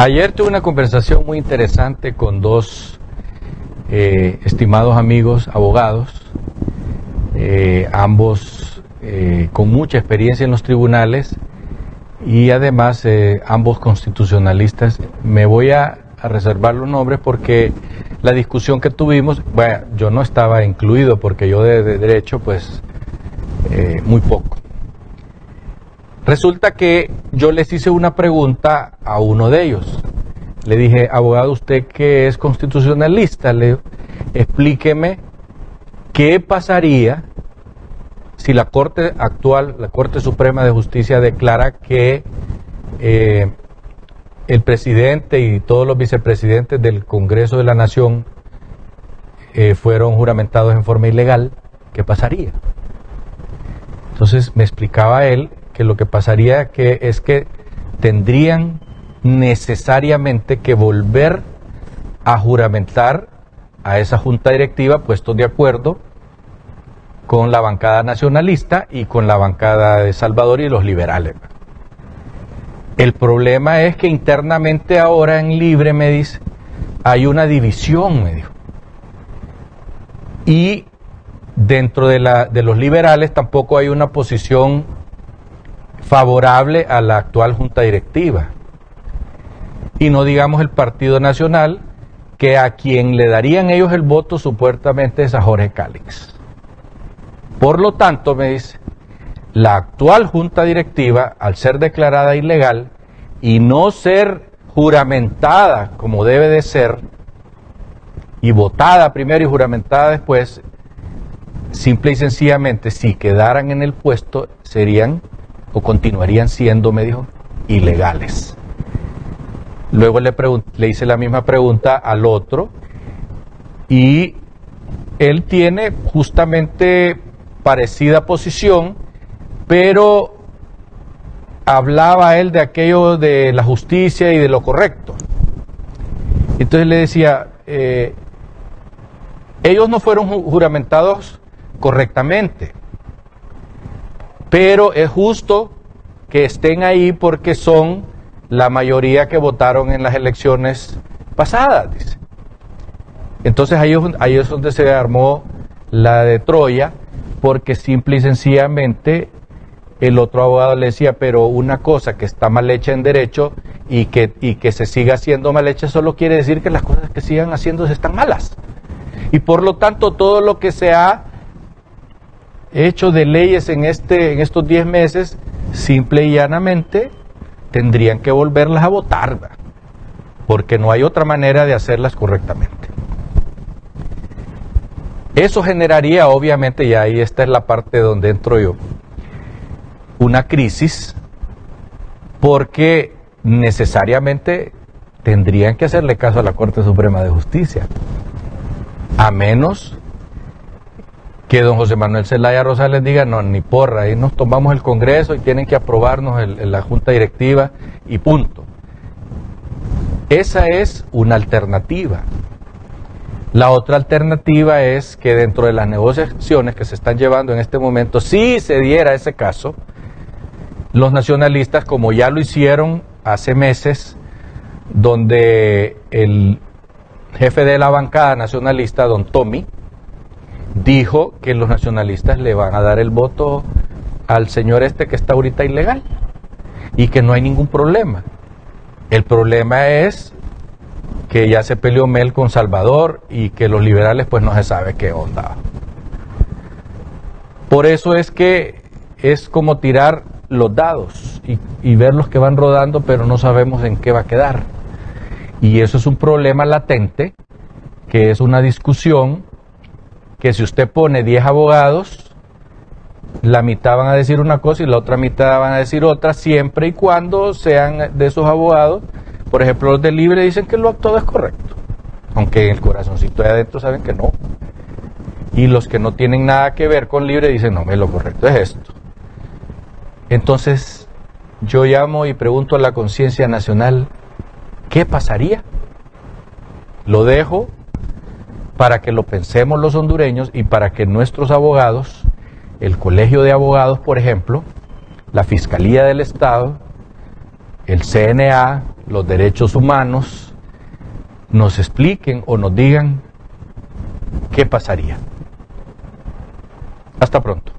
Ayer tuve una conversación muy interesante con dos eh, estimados amigos abogados, eh, ambos eh, con mucha experiencia en los tribunales y además ambos constitucionalistas. Me voy a, reservar los nombres porque la discusión que tuvimos, bueno, yo no estaba incluido porque yo de, de derecho pues muy poco. Resulta que yo les hice una pregunta a uno de ellos. Le dije, abogado, usted que es constitucionalista, le explíqueme qué pasaría si la Corte actual, la Corte Suprema de Justicia, declara que eh, el presidente y todos los vicepresidentes del Congreso de la Nación eh, fueron juramentados en forma ilegal, ¿qué pasaría? Entonces me explicaba él que lo que pasaría que es que tendrían necesariamente que volver a juramentar a esa junta directiva puestos de acuerdo con la bancada nacionalista y con la bancada de Salvador y los liberales. El problema es que internamente ahora en Libre, me dice, hay una división, me dijo. Y dentro de, la, de los liberales tampoco hay una posición favorable a la actual junta directiva. Y no digamos el Partido Nacional, que a quien le darían ellos el voto supuestamente es a Jorge Cálix. Por lo tanto, me dice, la actual junta directiva, al ser declarada ilegal y no ser juramentada como debe de ser, y votada primero y juramentada después, simple y sencillamente, si quedaran en el puesto, serían o continuarían siendo, me dijo, ilegales. Luego le, le hice la misma pregunta al otro y él tiene justamente parecida posición, pero hablaba él de aquello de la justicia y de lo correcto. Entonces le decía, eh, ellos no fueron juramentados correctamente. Pero es justo que estén ahí porque son la mayoría que votaron en las elecciones pasadas. Entonces ahí, ahí es donde se armó la de Troya, porque simple y sencillamente el otro abogado le decía, pero una cosa que está mal hecha en derecho y que, y que se siga haciendo mal hecha solo quiere decir que las cosas que sigan haciéndose están malas. Y por lo tanto todo lo que se ha hecho de leyes en, este, en estos 10 meses, simple y llanamente tendrían que volverlas a votar, porque no hay otra manera de hacerlas correctamente. Eso generaría, obviamente, y ahí esta es la parte donde entro yo, una crisis, porque necesariamente tendrían que hacerle caso a la Corte Suprema de Justicia, a menos que don José Manuel Zelaya Rosales diga, no, ni porra, ahí nos tomamos el Congreso y tienen que aprobarnos la Junta Directiva y punto. Esa es una alternativa. La otra alternativa es que dentro de las negociaciones que se están llevando en este momento, si se diera ese caso, los nacionalistas, como ya lo hicieron hace meses, donde el jefe de la bancada nacionalista, don Tommy, dijo que los nacionalistas le van a dar el voto al señor este que está ahorita ilegal y que no hay ningún problema. El problema es que ya se peleó Mel con Salvador y que los liberales pues no se sabe qué onda. Por eso es que es como tirar los dados y, y ver los que van rodando pero no sabemos en qué va a quedar. Y eso es un problema latente, que es una discusión que si usted pone 10 abogados, la mitad van a decir una cosa y la otra mitad van a decir otra, siempre y cuando sean de esos abogados. Por ejemplo, los de Libre dicen que lo todo es correcto, aunque en el corazoncito de adentro saben que no. Y los que no tienen nada que ver con Libre dicen, no, lo correcto es esto. Entonces, yo llamo y pregunto a la conciencia nacional, ¿qué pasaría? Lo dejo para que lo pensemos los hondureños y para que nuestros abogados, el Colegio de Abogados, por ejemplo, la Fiscalía del Estado, el CNA, los derechos humanos nos expliquen o nos digan qué pasaría. Hasta pronto.